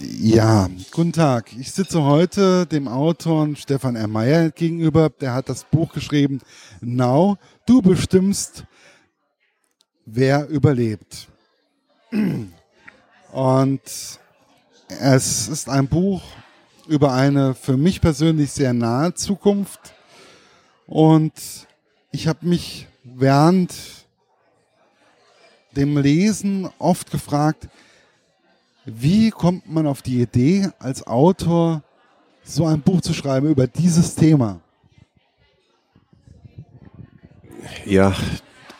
Ja, guten Tag. Ich sitze heute dem Autor Stefan R. Meyer gegenüber. Der hat das Buch geschrieben, Now, du bestimmst, wer überlebt. Und es ist ein Buch über eine für mich persönlich sehr nahe Zukunft. Und ich habe mich während dem Lesen oft gefragt, wie kommt man auf die Idee, als Autor so ein Buch zu schreiben über dieses Thema? Ja,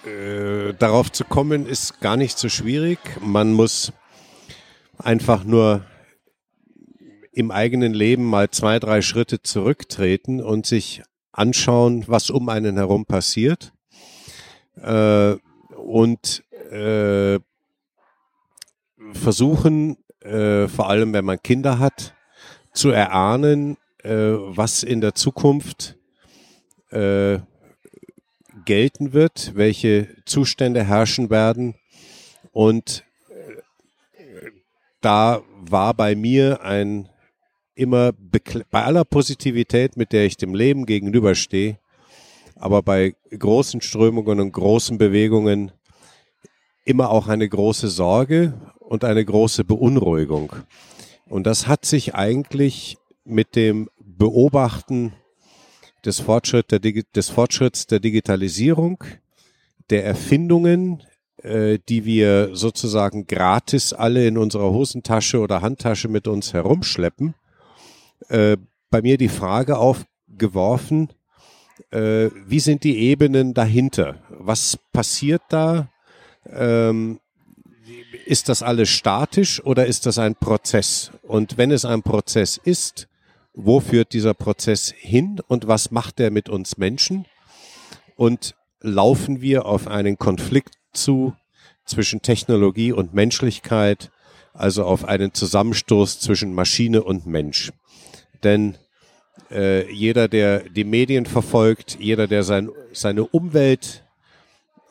äh, darauf zu kommen ist gar nicht so schwierig. Man muss einfach nur im eigenen Leben mal zwei, drei Schritte zurücktreten und sich anschauen, was um einen herum passiert. Äh, und äh, versuchen, äh, vor allem wenn man Kinder hat, zu erahnen, äh, was in der Zukunft äh, gelten wird, welche Zustände herrschen werden. Und äh, da war bei mir ein immer bei aller Positivität, mit der ich dem Leben gegenüberstehe, aber bei großen Strömungen und großen Bewegungen immer auch eine große Sorge und eine große Beunruhigung. Und das hat sich eigentlich mit dem Beobachten des, Fortschritt der, des Fortschritts der Digitalisierung, der Erfindungen, äh, die wir sozusagen gratis alle in unserer Hosentasche oder Handtasche mit uns herumschleppen, äh, bei mir die Frage aufgeworfen, äh, wie sind die Ebenen dahinter? Was passiert da? Ähm, ist das alles statisch oder ist das ein Prozess? Und wenn es ein Prozess ist, wo führt dieser Prozess hin und was macht er mit uns Menschen? Und laufen wir auf einen Konflikt zu zwischen Technologie und Menschlichkeit, also auf einen Zusammenstoß zwischen Maschine und Mensch? Denn äh, jeder, der die Medien verfolgt, jeder, der sein, seine Umwelt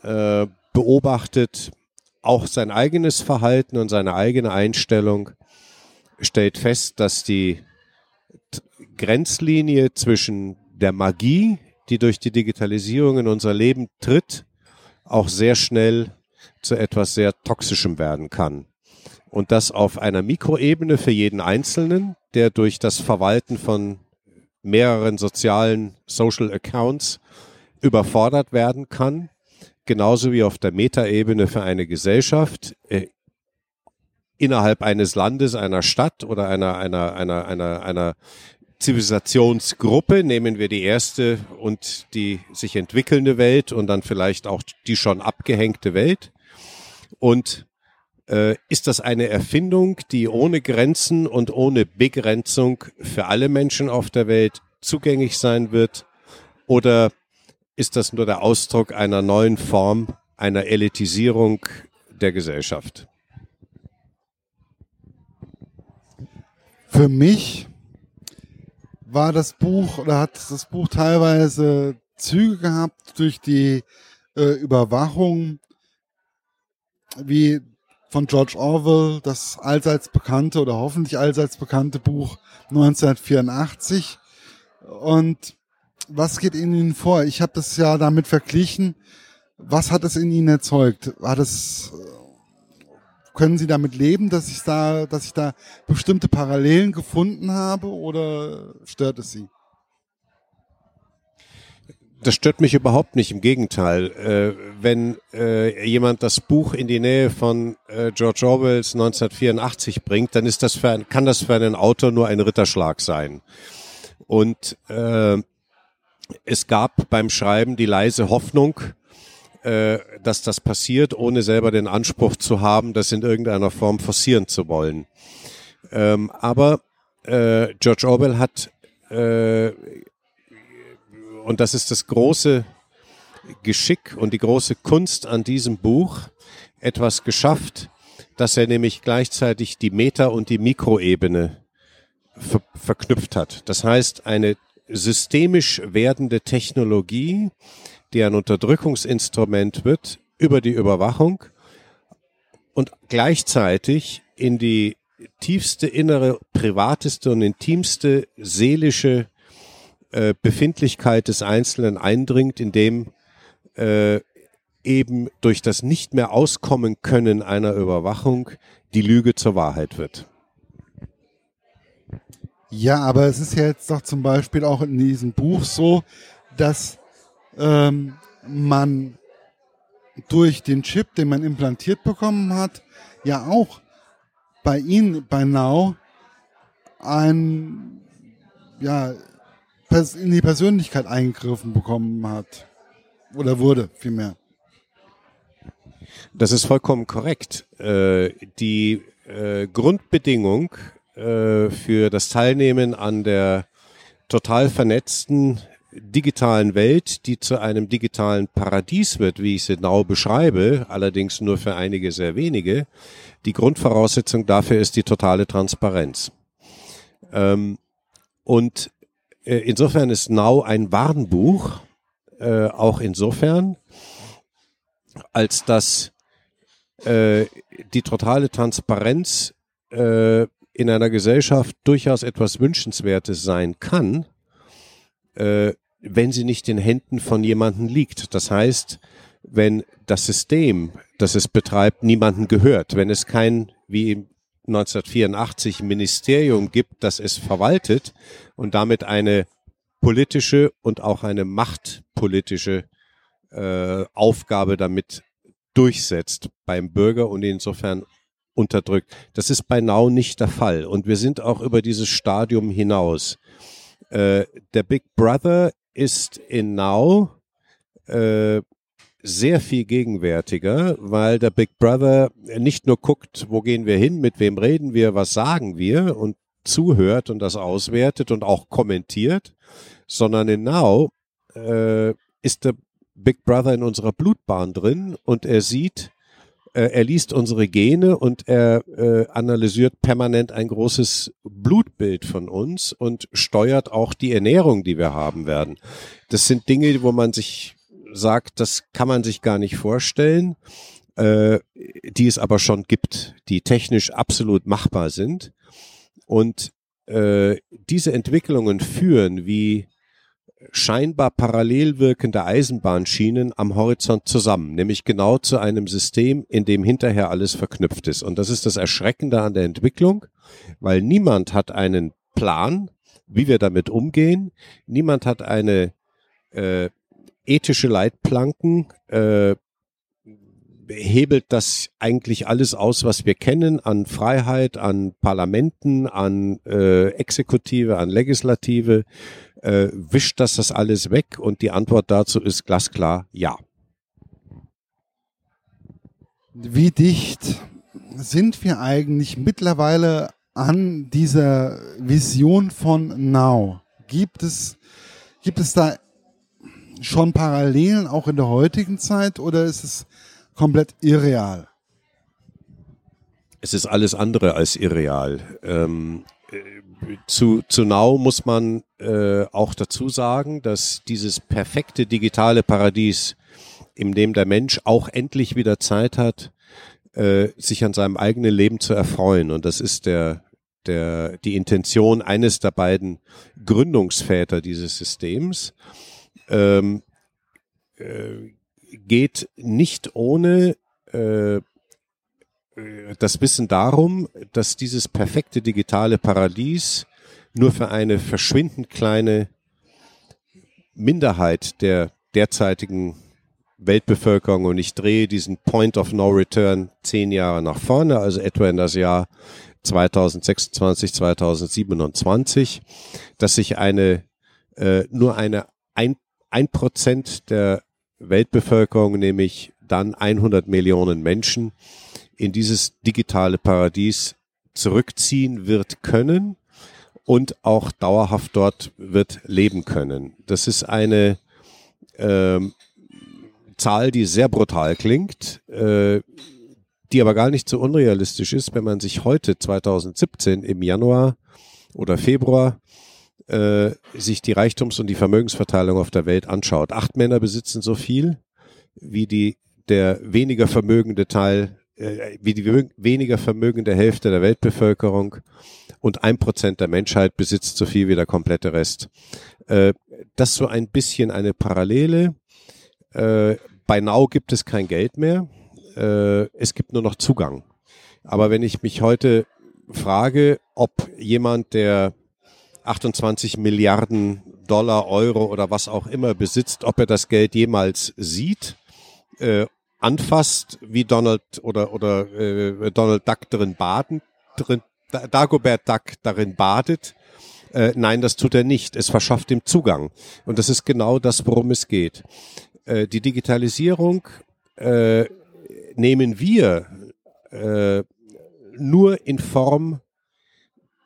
äh, beobachtet, auch sein eigenes Verhalten und seine eigene Einstellung stellt fest, dass die Grenzlinie zwischen der Magie, die durch die Digitalisierung in unser Leben tritt, auch sehr schnell zu etwas sehr Toxischem werden kann. Und das auf einer Mikroebene für jeden Einzelnen, der durch das Verwalten von mehreren sozialen Social Accounts überfordert werden kann genauso wie auf der Metaebene für eine Gesellschaft äh, innerhalb eines Landes, einer Stadt oder einer, einer, einer, einer, einer Zivilisationsgruppe, nehmen wir die erste und die sich entwickelnde Welt und dann vielleicht auch die schon abgehängte Welt. Und äh, ist das eine Erfindung, die ohne Grenzen und ohne Begrenzung für alle Menschen auf der Welt zugänglich sein wird? Oder ist das nur der Ausdruck einer neuen Form, einer Elitisierung der Gesellschaft? Für mich war das Buch oder hat das Buch teilweise Züge gehabt durch die äh, Überwachung, wie von George Orwell, das allseits bekannte oder hoffentlich allseits bekannte Buch 1984. Und was geht in Ihnen vor? Ich habe das ja damit verglichen. Was hat es in Ihnen erzeugt? Hat es, können Sie damit leben, dass ich da, dass ich da bestimmte Parallelen gefunden habe oder stört es Sie? Das stört mich überhaupt nicht, im Gegenteil. Äh, wenn äh, jemand das Buch in die Nähe von äh, George Orwells 1984 bringt, dann ist das für kann das für einen Autor nur ein Ritterschlag sein. Und äh, es gab beim Schreiben die leise Hoffnung, äh, dass das passiert, ohne selber den Anspruch zu haben, das in irgendeiner Form forcieren zu wollen. Ähm, aber äh, George Orwell hat, äh, und das ist das große Geschick und die große Kunst an diesem Buch, etwas geschafft, dass er nämlich gleichzeitig die Meta- und die Mikroebene ver verknüpft hat. Das heißt, eine systemisch werdende Technologie, die ein Unterdrückungsinstrument wird über die Überwachung und gleichzeitig in die tiefste innere, privateste und intimste seelische äh, Befindlichkeit des Einzelnen eindringt, indem äh, eben durch das nicht mehr auskommen können einer Überwachung die Lüge zur Wahrheit wird. Ja, aber es ist ja jetzt doch zum Beispiel auch in diesem Buch so, dass ähm, man durch den Chip, den man implantiert bekommen hat, ja auch bei Ihnen, bei Now, ein, ja, in die Persönlichkeit eingegriffen bekommen hat. Oder wurde, vielmehr. Das ist vollkommen korrekt. Äh, die äh, Grundbedingung äh, für das Teilnehmen an der total vernetzten digitalen Welt, die zu einem digitalen Paradies wird, wie ich sie genau beschreibe, allerdings nur für einige sehr wenige. Die Grundvoraussetzung dafür ist die totale Transparenz. Ähm, und äh, insofern ist Now ein Warnbuch, äh, auch insofern, als dass äh, die totale Transparenz äh, in einer Gesellschaft durchaus etwas Wünschenswertes sein kann, äh, wenn sie nicht in Händen von jemandem liegt. Das heißt, wenn das System, das es betreibt, niemanden gehört, wenn es kein, wie 1984 Ministerium gibt, das es verwaltet und damit eine politische und auch eine machtpolitische äh, Aufgabe damit durchsetzt beim Bürger und insofern unterdrückt. Das ist bei Now nicht der Fall. Und wir sind auch über dieses Stadium hinaus. Äh, der Big Brother ist in Now äh, sehr viel gegenwärtiger, weil der Big Brother nicht nur guckt, wo gehen wir hin, mit wem reden wir, was sagen wir und zuhört und das auswertet und auch kommentiert, sondern in Now äh, ist der Big Brother in unserer Blutbahn drin und er sieht, er liest unsere Gene und er äh, analysiert permanent ein großes Blutbild von uns und steuert auch die Ernährung, die wir haben werden. Das sind Dinge, wo man sich sagt, das kann man sich gar nicht vorstellen, äh, die es aber schon gibt, die technisch absolut machbar sind. Und äh, diese Entwicklungen führen wie scheinbar parallel wirkende Eisenbahnschienen am Horizont zusammen, nämlich genau zu einem System, in dem hinterher alles verknüpft ist. Und das ist das Erschreckende an der Entwicklung, weil niemand hat einen Plan, wie wir damit umgehen. Niemand hat eine äh, ethische Leitplanken, äh, hebelt das eigentlich alles aus, was wir kennen an Freiheit, an Parlamenten, an äh, Exekutive, an Legislative, äh, wischt das das alles weg? Und die Antwort dazu ist glasklar ja. Wie dicht sind wir eigentlich mittlerweile an dieser Vision von Now? Gibt es, gibt es da schon Parallelen auch in der heutigen Zeit oder ist es komplett irreal? Es ist alles andere als irreal. Ähm, zu, zu Now muss man äh, auch dazu sagen, dass dieses perfekte digitale Paradies, in dem der Mensch auch endlich wieder Zeit hat, äh, sich an seinem eigenen Leben zu erfreuen. Und das ist der, der, die Intention eines der beiden Gründungsväter dieses Systems, ähm, äh, geht nicht ohne äh, das Wissen darum, dass dieses perfekte digitale Paradies nur für eine verschwindend kleine Minderheit der derzeitigen Weltbevölkerung und ich drehe diesen Point of No Return zehn Jahre nach vorne, also etwa in das Jahr 2026, 2027, dass sich eine äh, nur eine ein, ein Prozent der Weltbevölkerung, nämlich dann 100 Millionen Menschen, in dieses digitale Paradies zurückziehen wird können und auch dauerhaft dort wird leben können. Das ist eine ähm, Zahl, die sehr brutal klingt, äh, die aber gar nicht so unrealistisch ist, wenn man sich heute 2017 im Januar oder Februar äh, sich die Reichtums- und die Vermögensverteilung auf der Welt anschaut. Acht Männer besitzen so viel wie die der weniger vermögende Teil äh, wie die weniger vermögende Hälfte der Weltbevölkerung und ein Prozent der Menschheit besitzt so viel wie der komplette Rest. Äh, das ist so ein bisschen eine Parallele. Äh, bei Now gibt es kein Geld mehr. Es gibt nur noch Zugang. Aber wenn ich mich heute frage, ob jemand, der 28 Milliarden Dollar, Euro oder was auch immer besitzt, ob er das Geld jemals sieht, anfasst, wie Donald oder oder äh, Donald Duck drin baden, drin, Dagobert Duck darin badet. Äh, nein, das tut er nicht. Es verschafft ihm Zugang. Und das ist genau das, worum es geht. Äh, die Digitalisierung äh, nehmen wir äh, nur in Form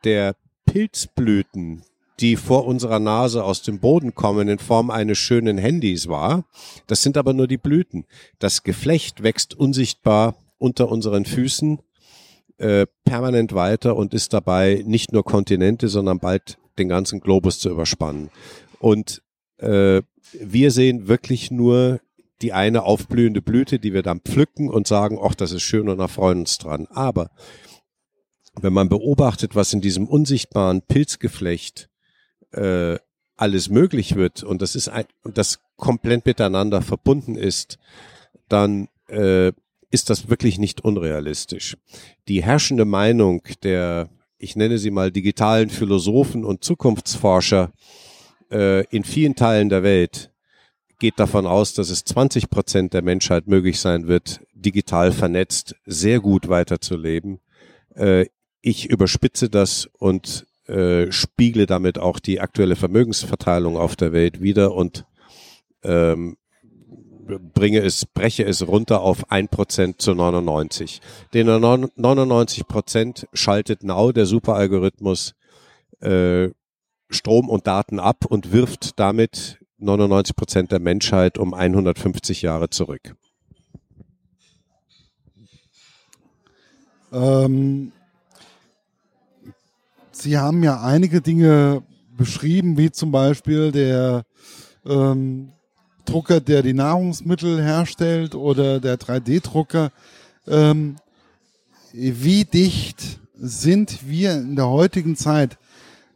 der Pilzblüten, die vor unserer Nase aus dem Boden kommen in Form eines schönen Handys wahr. Das sind aber nur die Blüten. Das Geflecht wächst unsichtbar unter unseren Füßen äh, permanent weiter und ist dabei nicht nur Kontinente, sondern bald den ganzen Globus zu überspannen. Und äh, wir sehen wirklich nur die eine aufblühende Blüte, die wir dann pflücken und sagen, ach, das ist schön und erfreuen uns dran. Aber wenn man beobachtet, was in diesem unsichtbaren Pilzgeflecht äh, alles möglich wird und das ist ein, und das komplett miteinander verbunden ist, dann äh, ist das wirklich nicht unrealistisch. Die herrschende Meinung der, ich nenne sie mal digitalen Philosophen und Zukunftsforscher äh, in vielen Teilen der Welt geht davon aus, dass es 20 Prozent der Menschheit möglich sein wird, digital vernetzt sehr gut weiterzuleben. Äh, ich überspitze das und äh, spiegle damit auch die aktuelle Vermögensverteilung auf der Welt wieder und ähm, bringe es, breche es runter auf ein Prozent zu 99. Den 99 Prozent schaltet Now, der Superalgorithmus, äh, Strom und Daten ab und wirft damit 99 Prozent der Menschheit um 150 Jahre zurück. Ähm, Sie haben ja einige Dinge beschrieben, wie zum Beispiel der ähm, Drucker, der die Nahrungsmittel herstellt oder der 3D-Drucker. Ähm, wie dicht sind wir in der heutigen Zeit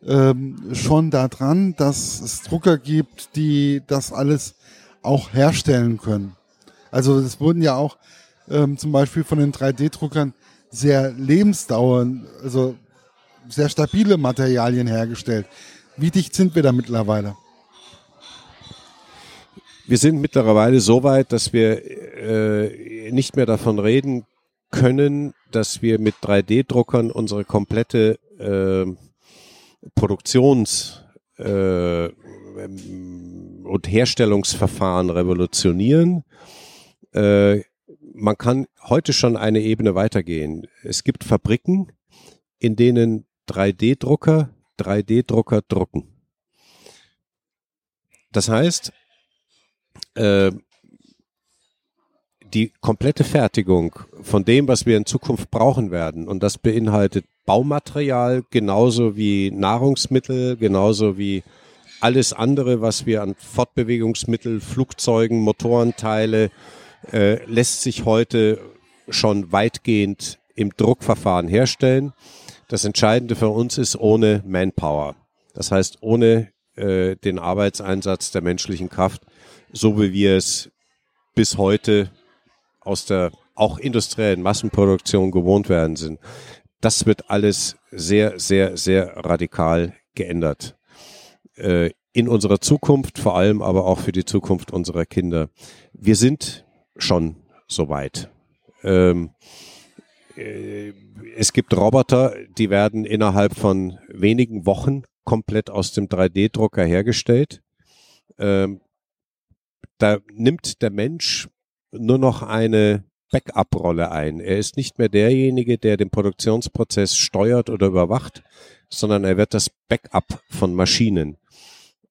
ähm, schon daran, dass es Drucker gibt, die das alles auch herstellen können? Also es wurden ja auch ähm, zum Beispiel von den 3D-Druckern sehr lebensdauernd, also sehr stabile Materialien hergestellt. Wie dicht sind wir da mittlerweile? Wir sind mittlerweile so weit, dass wir äh, nicht mehr davon reden können, dass wir mit 3D-Druckern unsere komplette äh, Produktions- äh, und Herstellungsverfahren revolutionieren. Äh, man kann heute schon eine Ebene weitergehen. Es gibt Fabriken, in denen 3D-Drucker 3D-Drucker drucken. Das heißt, äh, die komplette Fertigung von dem, was wir in Zukunft brauchen werden, und das beinhaltet Baumaterial genauso wie Nahrungsmittel, genauso wie alles andere, was wir an Fortbewegungsmittel, Flugzeugen, Motorenteile, äh, lässt sich heute schon weitgehend im Druckverfahren herstellen. Das Entscheidende für uns ist ohne Manpower. Das heißt, ohne äh, den Arbeitseinsatz der menschlichen Kraft, so wie wir es bis heute aus der auch industriellen Massenproduktion gewohnt werden sind. Das wird alles sehr, sehr, sehr radikal geändert. Äh, in unserer Zukunft, vor allem aber auch für die Zukunft unserer Kinder. Wir sind schon so weit. Ähm, äh, es gibt Roboter, die werden innerhalb von wenigen Wochen komplett aus dem 3D-Drucker hergestellt. Ähm, da nimmt der Mensch nur noch eine Backup-Rolle ein. Er ist nicht mehr derjenige, der den Produktionsprozess steuert oder überwacht, sondern er wird das Backup von Maschinen.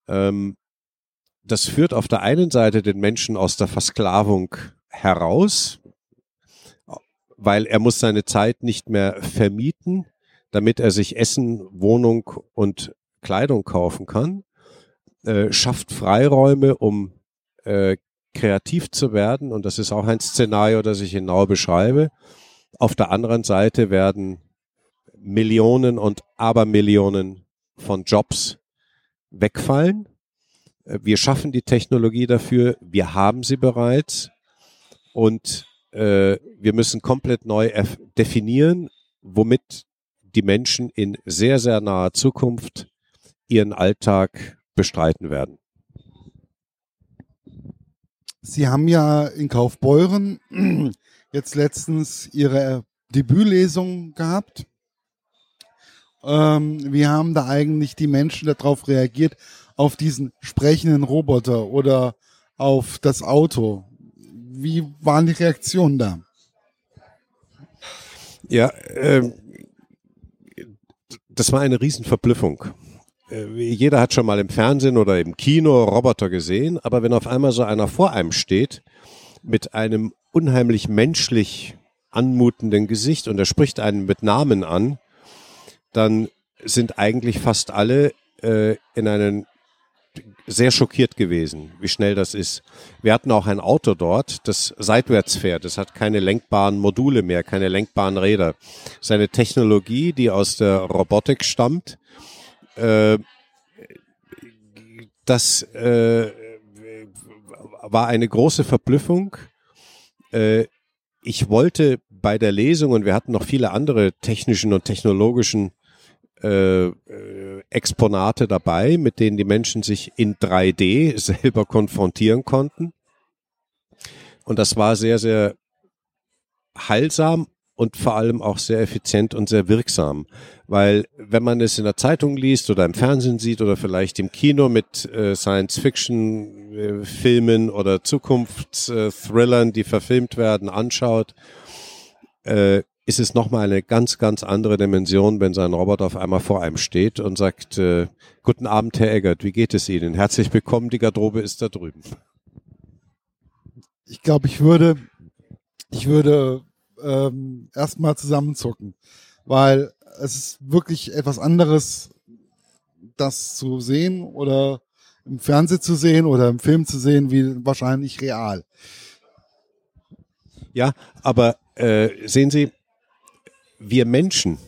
Ähm, das führt auf der einen Seite den Menschen aus der Versklavung heraus, weil er muss seine Zeit nicht mehr vermieten, damit er sich Essen, Wohnung und Kleidung kaufen kann, äh, schafft Freiräume, um äh, kreativ zu werden. Und das ist auch ein Szenario, das ich genau beschreibe. Auf der anderen Seite werden Millionen und Abermillionen von Jobs wegfallen. Äh, wir schaffen die Technologie dafür, wir haben sie bereits und äh, wir müssen komplett neu definieren, womit die Menschen in sehr, sehr naher Zukunft ihren Alltag bestreiten werden. Sie haben ja in Kaufbeuren jetzt letztens Ihre Debütlesung gehabt. Ähm, wie haben da eigentlich die Menschen darauf reagiert, auf diesen sprechenden Roboter oder auf das Auto? Wie waren die Reaktionen da? Ja, äh, das war eine Riesenverblüffung. Äh, jeder hat schon mal im Fernsehen oder im Kino Roboter gesehen, aber wenn auf einmal so einer vor einem steht mit einem unheimlich menschlich anmutenden Gesicht und er spricht einen mit Namen an, dann sind eigentlich fast alle äh, in einen sehr schockiert gewesen, wie schnell das ist. Wir hatten auch ein Auto dort, das seitwärts fährt. Es hat keine lenkbaren Module mehr, keine lenkbaren Räder. Seine Technologie, die aus der Robotik stammt, äh, das äh, war eine große Verblüffung. Äh, ich wollte bei der Lesung, und wir hatten noch viele andere technischen und technologischen äh, äh, Exponate dabei, mit denen die Menschen sich in 3D selber konfrontieren konnten. Und das war sehr, sehr heilsam und vor allem auch sehr effizient und sehr wirksam. Weil wenn man es in der Zeitung liest oder im Fernsehen sieht oder vielleicht im Kino mit äh, Science-Fiction-Filmen äh, oder Zukunftsthrillern, die verfilmt werden, anschaut, äh, ist es nochmal eine ganz, ganz andere Dimension, wenn sein Roboter auf einmal vor einem steht und sagt, äh, guten Abend, Herr Eggert, wie geht es Ihnen? Herzlich willkommen, die Garderobe ist da drüben. Ich glaube, ich würde, ich würde ähm, erstmal zusammenzucken, weil es ist wirklich etwas anderes, das zu sehen oder im Fernsehen zu sehen oder im Film zu sehen, wie wahrscheinlich real. Ja, aber äh, sehen Sie, wir Menschen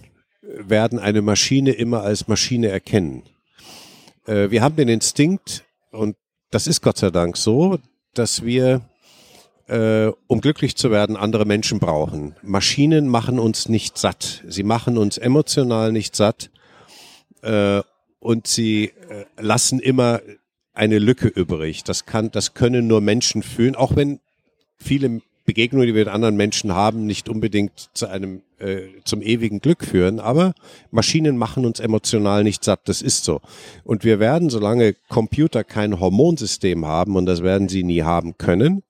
werden eine Maschine immer als Maschine erkennen. Äh, wir haben den Instinkt, und das ist Gott sei Dank so, dass wir, äh, um glücklich zu werden, andere Menschen brauchen. Maschinen machen uns nicht satt. Sie machen uns emotional nicht satt. Äh, und sie äh, lassen immer eine Lücke übrig. Das kann, das können nur Menschen fühlen, auch wenn viele Begegnungen, die wir mit anderen Menschen haben, nicht unbedingt zu einem äh, zum ewigen Glück führen, aber Maschinen machen uns emotional nicht satt, das ist so. Und wir werden, solange Computer kein Hormonsystem haben, und das werden sie nie haben können,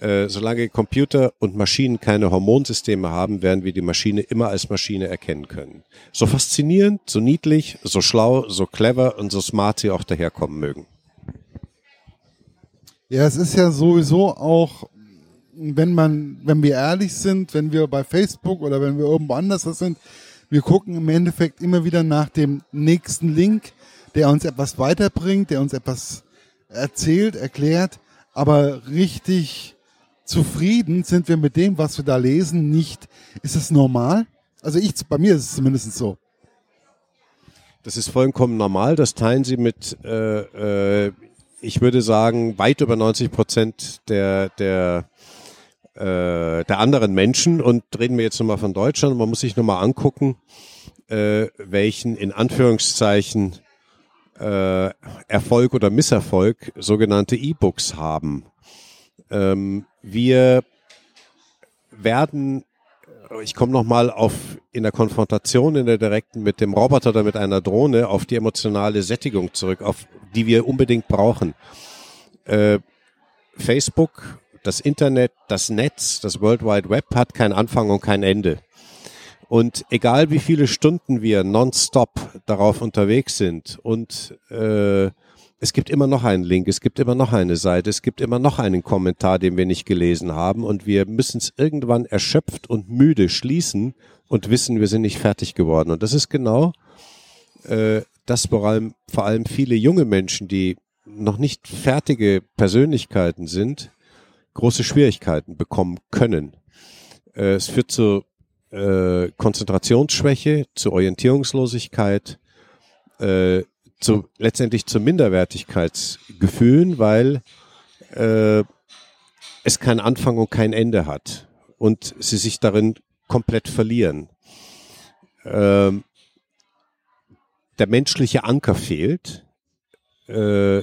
äh, solange Computer und Maschinen keine Hormonsysteme haben, werden wir die Maschine immer als Maschine erkennen können. So faszinierend, so niedlich, so schlau, so clever und so smart sie auch daherkommen mögen. Ja, es ist ja sowieso auch wenn man, wenn wir ehrlich sind, wenn wir bei Facebook oder wenn wir irgendwo anders sind, wir gucken im Endeffekt immer wieder nach dem nächsten Link, der uns etwas weiterbringt, der uns etwas erzählt, erklärt, aber richtig zufrieden sind wir mit dem, was wir da lesen, nicht. Ist es normal? Also ich, bei mir ist es zumindest so. Das ist vollkommen normal. Das teilen Sie mit, äh, äh, ich würde sagen, weit über 90 Prozent der, der äh, der anderen Menschen. Und reden wir jetzt nochmal von Deutschland. Man muss sich nochmal angucken, äh, welchen in Anführungszeichen äh, Erfolg oder Misserfolg sogenannte E-Books haben. Ähm, wir werden, ich komme nochmal auf in der Konfrontation in der direkten mit dem Roboter oder mit einer Drohne auf die emotionale Sättigung zurück, auf die wir unbedingt brauchen. Äh, Facebook das Internet, das Netz, das World Wide Web hat keinen Anfang und kein Ende. Und egal wie viele Stunden wir nonstop darauf unterwegs sind und äh, es gibt immer noch einen Link, es gibt immer noch eine Seite, es gibt immer noch einen Kommentar, den wir nicht gelesen haben und wir müssen es irgendwann erschöpft und müde schließen und wissen, wir sind nicht fertig geworden. Und das ist genau äh, das, vor allem, vor allem viele junge Menschen, die noch nicht fertige Persönlichkeiten sind, große Schwierigkeiten bekommen können. Äh, es führt zu äh, Konzentrationsschwäche, zu Orientierungslosigkeit, äh, zu, letztendlich zu Minderwertigkeitsgefühlen, weil äh, es keinen Anfang und kein Ende hat und sie sich darin komplett verlieren. Ähm, der menschliche Anker fehlt. Äh,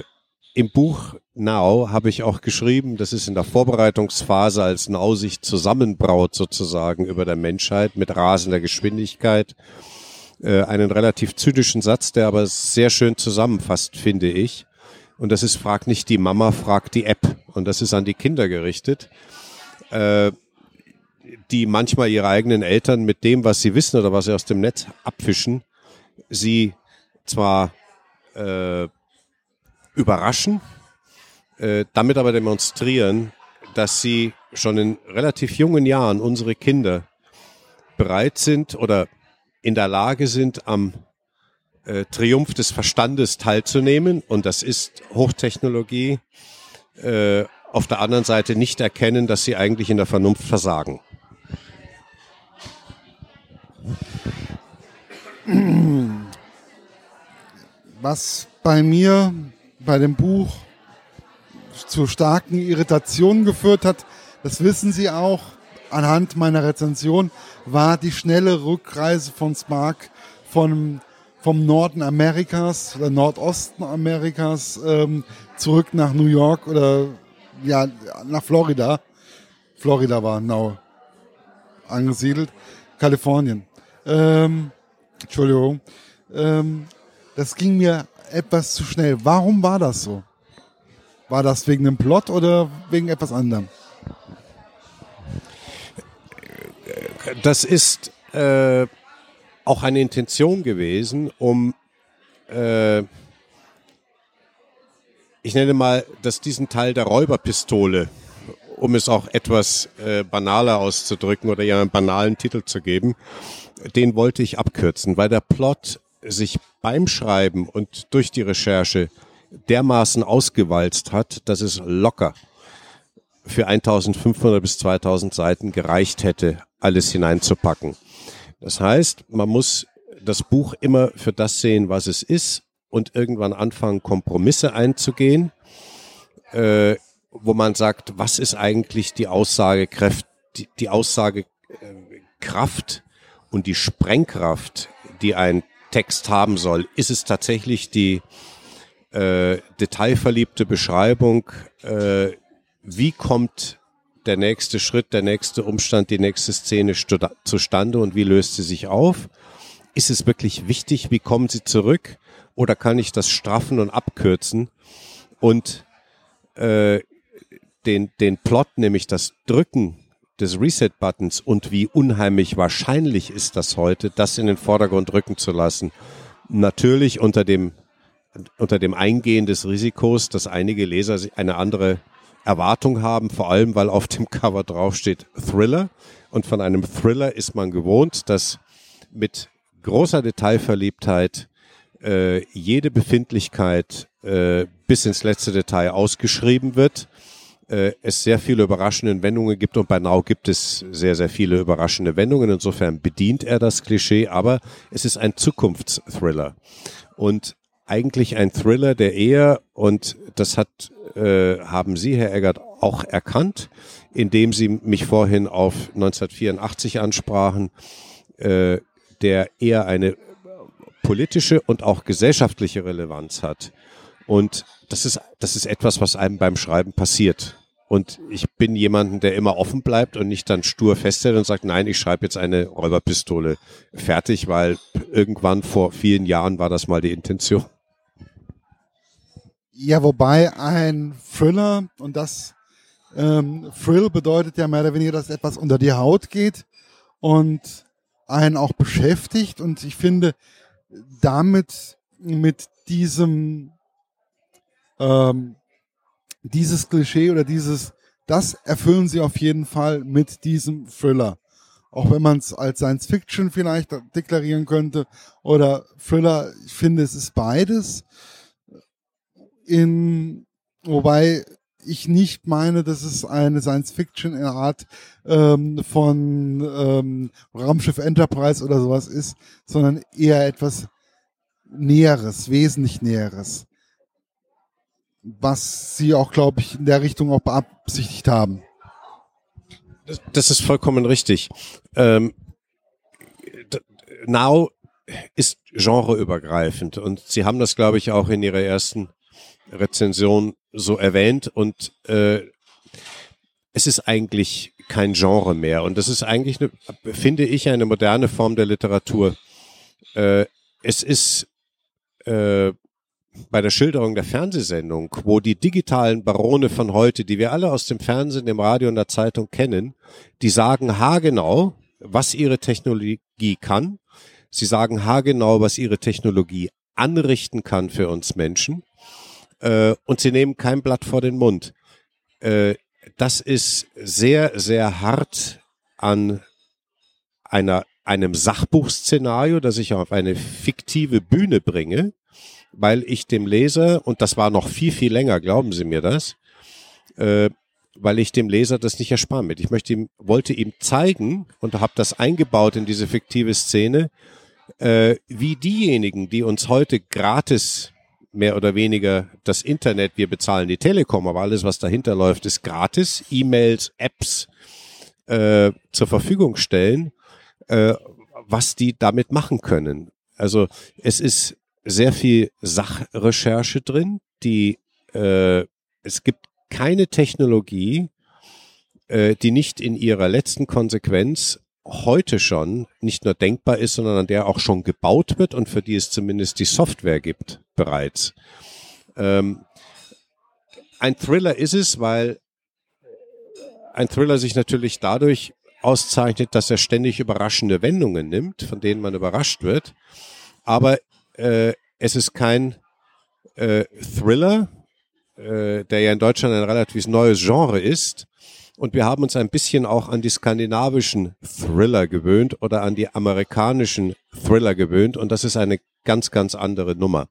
Im Buch Now habe ich auch geschrieben, das ist in der Vorbereitungsphase, als Now sich zusammenbraut sozusagen über der Menschheit mit rasender Geschwindigkeit. Äh, einen relativ zynischen Satz, der aber sehr schön zusammenfasst, finde ich. Und das ist, frag nicht die Mama, frag die App. Und das ist an die Kinder gerichtet, äh, die manchmal ihre eigenen Eltern mit dem, was sie wissen oder was sie aus dem Netz abfischen, sie zwar äh, überraschen, äh, damit aber demonstrieren, dass sie schon in relativ jungen Jahren unsere Kinder bereit sind oder in der Lage sind, am äh, Triumph des Verstandes teilzunehmen. Und das ist Hochtechnologie. Äh, auf der anderen Seite nicht erkennen, dass sie eigentlich in der Vernunft versagen. Was bei mir bei dem Buch zu starken Irritationen geführt hat, das wissen Sie auch anhand meiner Rezension, war die schnelle Rückreise von Spark von, vom Norden Amerikas oder Nordosten Amerikas ähm, zurück nach New York oder ja, nach Florida. Florida war genau angesiedelt. Kalifornien. Ähm, Entschuldigung. Ähm, das ging mir etwas zu schnell. Warum war das so? War das wegen dem Plot oder wegen etwas anderem? Das ist äh, auch eine Intention gewesen, um äh, ich nenne mal, dass diesen Teil der Räuberpistole, um es auch etwas äh, banaler auszudrücken oder ja einen banalen Titel zu geben, den wollte ich abkürzen, weil der Plot sich beim Schreiben und durch die Recherche dermaßen ausgewalzt hat, dass es locker für 1500 bis 2000 Seiten gereicht hätte, alles hineinzupacken. Das heißt, man muss das Buch immer für das sehen, was es ist und irgendwann anfangen, Kompromisse einzugehen, äh, wo man sagt, was ist eigentlich die Aussagekraft, die, die Aussagekraft und die Sprengkraft, die ein Text haben soll. Ist es tatsächlich die äh, detailverliebte Beschreibung, äh, wie kommt der nächste Schritt, der nächste Umstand, die nächste Szene zustande und wie löst sie sich auf? Ist es wirklich wichtig, wie kommen sie zurück? Oder kann ich das straffen und abkürzen und äh, den, den Plot, nämlich das Drücken des Reset-Buttons und wie unheimlich wahrscheinlich ist das heute, das in den Vordergrund rücken zu lassen. Natürlich unter dem, unter dem Eingehen des Risikos, dass einige Leser eine andere Erwartung haben, vor allem weil auf dem Cover draufsteht Thriller. Und von einem Thriller ist man gewohnt, dass mit großer Detailverliebtheit äh, jede Befindlichkeit äh, bis ins letzte Detail ausgeschrieben wird äh, es sehr viele überraschende Wendungen gibt und bei Now gibt es sehr, sehr viele überraschende Wendungen. Insofern bedient er das Klischee, aber es ist ein Zukunftsthriller. Und eigentlich ein Thriller, der eher, und das hat, äh, haben Sie, Herr Eggert, auch erkannt, indem Sie mich vorhin auf 1984 ansprachen, äh, der eher eine politische und auch gesellschaftliche Relevanz hat. Und das ist, das ist etwas, was einem beim Schreiben passiert. Und ich bin jemanden, der immer offen bleibt und nicht dann stur festhält und sagt, nein, ich schreibe jetzt eine Räuberpistole fertig, weil irgendwann vor vielen Jahren war das mal die Intention. Ja, wobei ein Thriller und das ähm, Thrill bedeutet ja mehr oder weniger, dass etwas unter die Haut geht und einen auch beschäftigt. Und ich finde, damit mit diesem ähm, dieses Klischee oder dieses, das erfüllen sie auf jeden Fall mit diesem Thriller. Auch wenn man es als Science Fiction vielleicht deklarieren könnte oder Thriller, ich finde, es ist beides. In, wobei ich nicht meine, dass es eine Science-Fiction in Art ähm, von ähm, Raumschiff Enterprise oder sowas ist, sondern eher etwas Näheres, wesentlich Näheres. Was sie auch, glaube ich, in der Richtung auch beabsichtigt haben. Das, das ist vollkommen richtig. Ähm, Now ist genreübergreifend und Sie haben das, glaube ich, auch in Ihrer ersten Rezension so erwähnt und äh, es ist eigentlich kein Genre mehr und das ist eigentlich, eine, finde ich, eine moderne Form der Literatur. Äh, es ist äh, bei der Schilderung der Fernsehsendung, wo die digitalen Barone von heute, die wir alle aus dem Fernsehen, dem Radio und der Zeitung kennen, die sagen haargenau, was ihre Technologie kann. Sie sagen haargenau, was ihre Technologie anrichten kann für uns Menschen äh, und sie nehmen kein Blatt vor den Mund. Äh, das ist sehr, sehr hart an einer, einem Sachbuchszenario, das ich auf eine fiktive Bühne bringe, weil ich dem Leser, und das war noch viel, viel länger, glauben Sie mir das, äh, weil ich dem Leser das nicht ersparen will. Ich möchte ihm, wollte ihm zeigen und habe das eingebaut in diese fiktive Szene, äh, wie diejenigen, die uns heute gratis mehr oder weniger das Internet, wir bezahlen die Telekom, aber alles, was dahinter läuft, ist gratis, E-Mails, Apps äh, zur Verfügung stellen, äh, was die damit machen können. Also es ist sehr viel Sachrecherche drin, die äh, es gibt keine Technologie, äh, die nicht in ihrer letzten Konsequenz heute schon nicht nur denkbar ist, sondern an der auch schon gebaut wird und für die es zumindest die Software gibt bereits. Ähm, ein Thriller ist es, weil ein Thriller sich natürlich dadurch auszeichnet, dass er ständig überraschende Wendungen nimmt, von denen man überrascht wird. Aber äh, es ist kein äh, Thriller, äh, der ja in Deutschland ein relativ neues Genre ist, und wir haben uns ein bisschen auch an die skandinavischen Thriller gewöhnt oder an die amerikanischen Thriller gewöhnt. Und das ist eine ganz, ganz andere Nummer.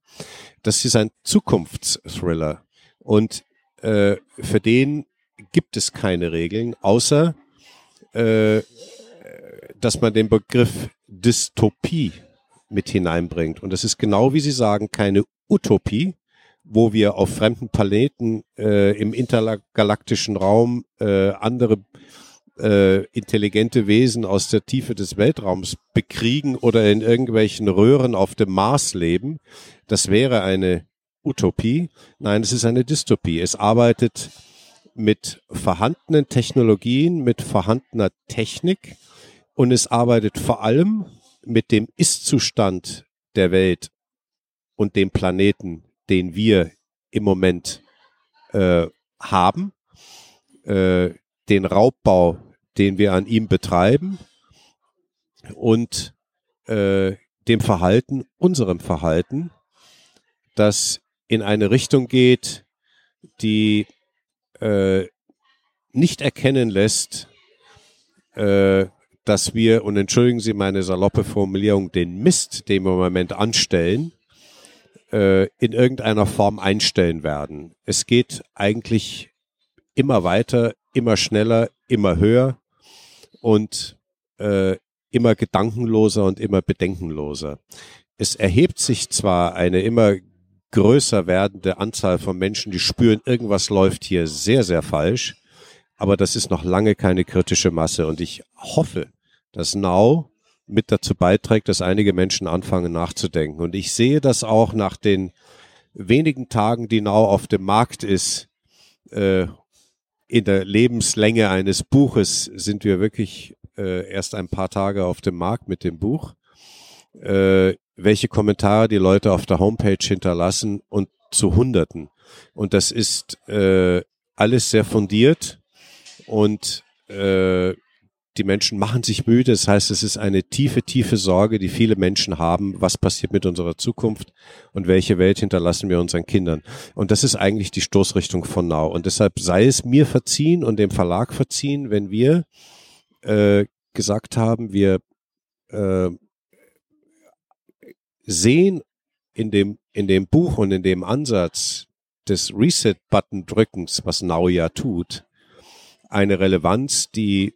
Das ist ein Zukunftsthriller. Und äh, für den gibt es keine Regeln, außer äh, dass man den Begriff Dystopie mit hineinbringt. Und das ist genau wie Sie sagen, keine Utopie, wo wir auf fremden Planeten äh, im intergalaktischen Raum äh, andere äh, intelligente Wesen aus der Tiefe des Weltraums bekriegen oder in irgendwelchen Röhren auf dem Mars leben. Das wäre eine Utopie. Nein, es ist eine Dystopie. Es arbeitet mit vorhandenen Technologien, mit vorhandener Technik und es arbeitet vor allem mit dem Ist-Zustand der Welt und dem Planeten den wir im Moment äh, haben, äh, den Raubbau, den wir an ihm betreiben und äh, dem Verhalten, unserem Verhalten, das in eine Richtung geht, die äh, nicht erkennen lässt, äh, dass wir, und entschuldigen Sie meine saloppe Formulierung, den Mist, den wir im Moment anstellen, äh, in irgendeiner Form einstellen werden. Es geht eigentlich immer weiter, immer schneller, immer höher und äh, immer gedankenloser und immer bedenkenloser. Es erhebt sich zwar eine immer größer werdende Anzahl von Menschen, die spüren, irgendwas läuft hier sehr, sehr falsch, aber das ist noch lange keine kritische Masse und ich hoffe, dass Now mit dazu beiträgt, dass einige Menschen anfangen nachzudenken. Und ich sehe das auch nach den wenigen Tagen, die Now auf dem Markt ist. Äh, in der Lebenslänge eines Buches sind wir wirklich äh, erst ein paar Tage auf dem Markt mit dem Buch. Äh, welche Kommentare die Leute auf der Homepage hinterlassen und zu Hunderten. Und das ist äh, alles sehr fundiert und äh, die Menschen machen sich müde. Das heißt, es ist eine tiefe, tiefe Sorge, die viele Menschen haben. Was passiert mit unserer Zukunft und welche Welt hinterlassen wir unseren Kindern? Und das ist eigentlich die Stoßrichtung von Now. Und deshalb sei es mir verziehen und dem Verlag verziehen, wenn wir äh, gesagt haben, wir äh, sehen in dem, in dem Buch und in dem Ansatz des Reset-Button-Drückens, was Now ja tut, eine Relevanz, die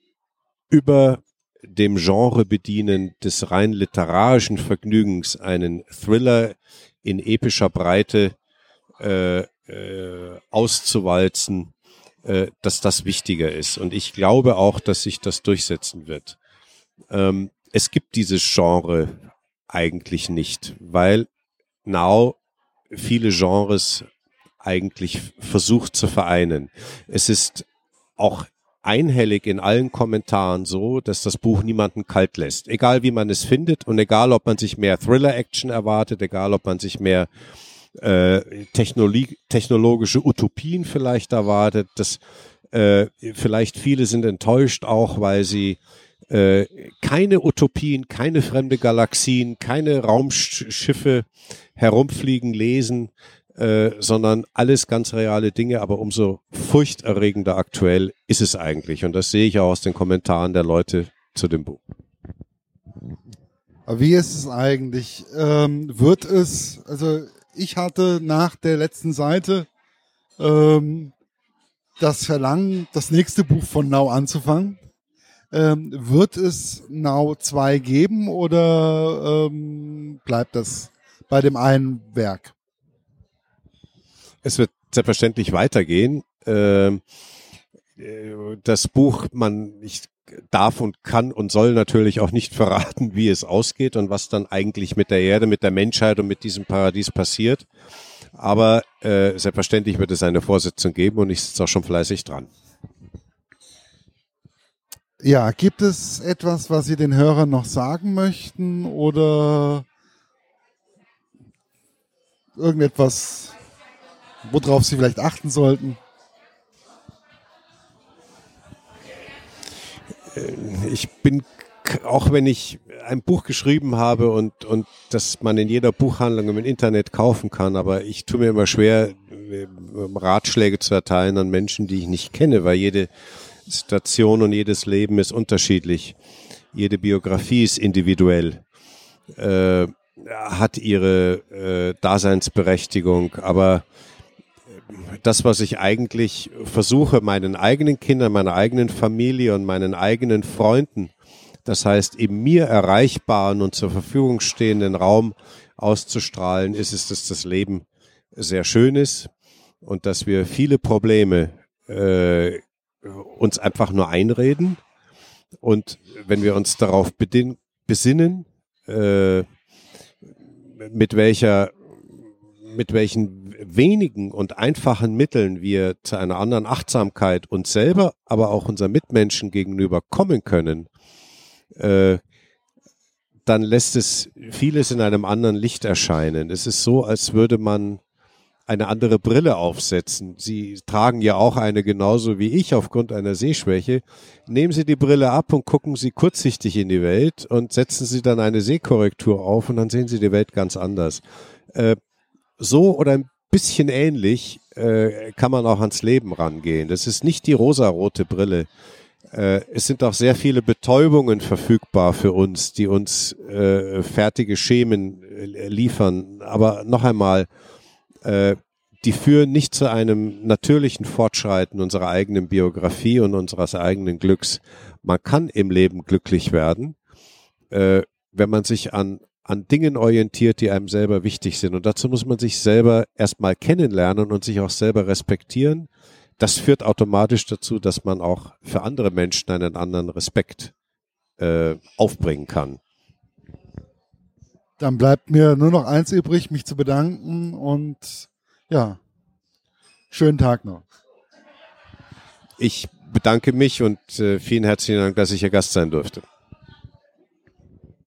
über dem Genre bedienen des rein literarischen Vergnügens einen Thriller in epischer Breite äh, äh, auszuwalzen, äh, dass das wichtiger ist. Und ich glaube auch, dass sich das durchsetzen wird. Ähm, es gibt dieses Genre eigentlich nicht, weil Now viele Genres eigentlich versucht zu vereinen. Es ist auch einhellig in allen Kommentaren so, dass das Buch niemanden kalt lässt. Egal wie man es findet und egal ob man sich mehr Thriller-Action erwartet, egal ob man sich mehr äh, technologische Utopien vielleicht erwartet, dass äh, vielleicht viele sind enttäuscht auch, weil sie äh, keine Utopien, keine fremde Galaxien, keine Raumschiffe herumfliegen lesen, äh, sondern alles ganz reale Dinge, aber umso furchterregender aktuell ist es eigentlich. Und das sehe ich auch aus den Kommentaren der Leute zu dem Buch. Aber wie ist es eigentlich? Ähm, wird es, also ich hatte nach der letzten Seite ähm, das Verlangen, das nächste Buch von Now anzufangen. Ähm, wird es Now 2 geben oder ähm, bleibt das bei dem einen Werk? Es wird selbstverständlich weitergehen. Ähm, äh, das Buch, man, ich darf und kann und soll natürlich auch nicht verraten, wie es ausgeht und was dann eigentlich mit der Erde, mit der Menschheit und mit diesem Paradies passiert. Aber äh, selbstverständlich wird es eine Vorsitzung geben und ich sitze auch schon fleißig dran. Ja, gibt es etwas, was Sie den Hörern noch sagen möchten oder irgendetwas, worauf Sie vielleicht achten sollten? Äh, ich bin, auch wenn ich ein Buch geschrieben habe und, und das man in jeder Buchhandlung im Internet kaufen kann, aber ich tue mir immer schwer, äh, Ratschläge zu erteilen an Menschen, die ich nicht kenne, weil jede Situation und jedes Leben ist unterschiedlich. Jede Biografie ist individuell. Äh, hat ihre äh, Daseinsberechtigung, aber das, was ich eigentlich versuche, meinen eigenen Kindern, meiner eigenen Familie und meinen eigenen Freunden, das heißt im mir erreichbaren und zur Verfügung stehenden Raum auszustrahlen, ist es, dass das Leben sehr schön ist und dass wir viele Probleme äh, uns einfach nur einreden. Und wenn wir uns darauf besinnen, äh, mit welcher, mit welchen wenigen und einfachen Mitteln wir zu einer anderen Achtsamkeit uns selber, aber auch unseren Mitmenschen gegenüber kommen können, äh, dann lässt es vieles in einem anderen Licht erscheinen. Es ist so, als würde man eine andere Brille aufsetzen. Sie tragen ja auch eine genauso wie ich aufgrund einer Sehschwäche. Nehmen Sie die Brille ab und gucken Sie kurzsichtig in die Welt und setzen Sie dann eine Sehkorrektur auf und dann sehen Sie die Welt ganz anders. Äh, so oder ein bisschen ähnlich äh, kann man auch ans Leben rangehen. Das ist nicht die rosarote Brille. Äh, es sind auch sehr viele Betäubungen verfügbar für uns, die uns äh, fertige Schemen äh, liefern. Aber noch einmal, äh, die führen nicht zu einem natürlichen Fortschreiten unserer eigenen Biografie und unseres eigenen Glücks. Man kann im Leben glücklich werden, äh, wenn man sich an, an Dingen orientiert, die einem selber wichtig sind. Und dazu muss man sich selber erstmal kennenlernen und sich auch selber respektieren. Das führt automatisch dazu, dass man auch für andere Menschen einen anderen Respekt äh, aufbringen kann. Dann bleibt mir nur noch eins übrig, mich zu bedanken und ja, schönen Tag noch. Ich bedanke mich und äh, vielen herzlichen Dank, dass ich Ihr Gast sein durfte.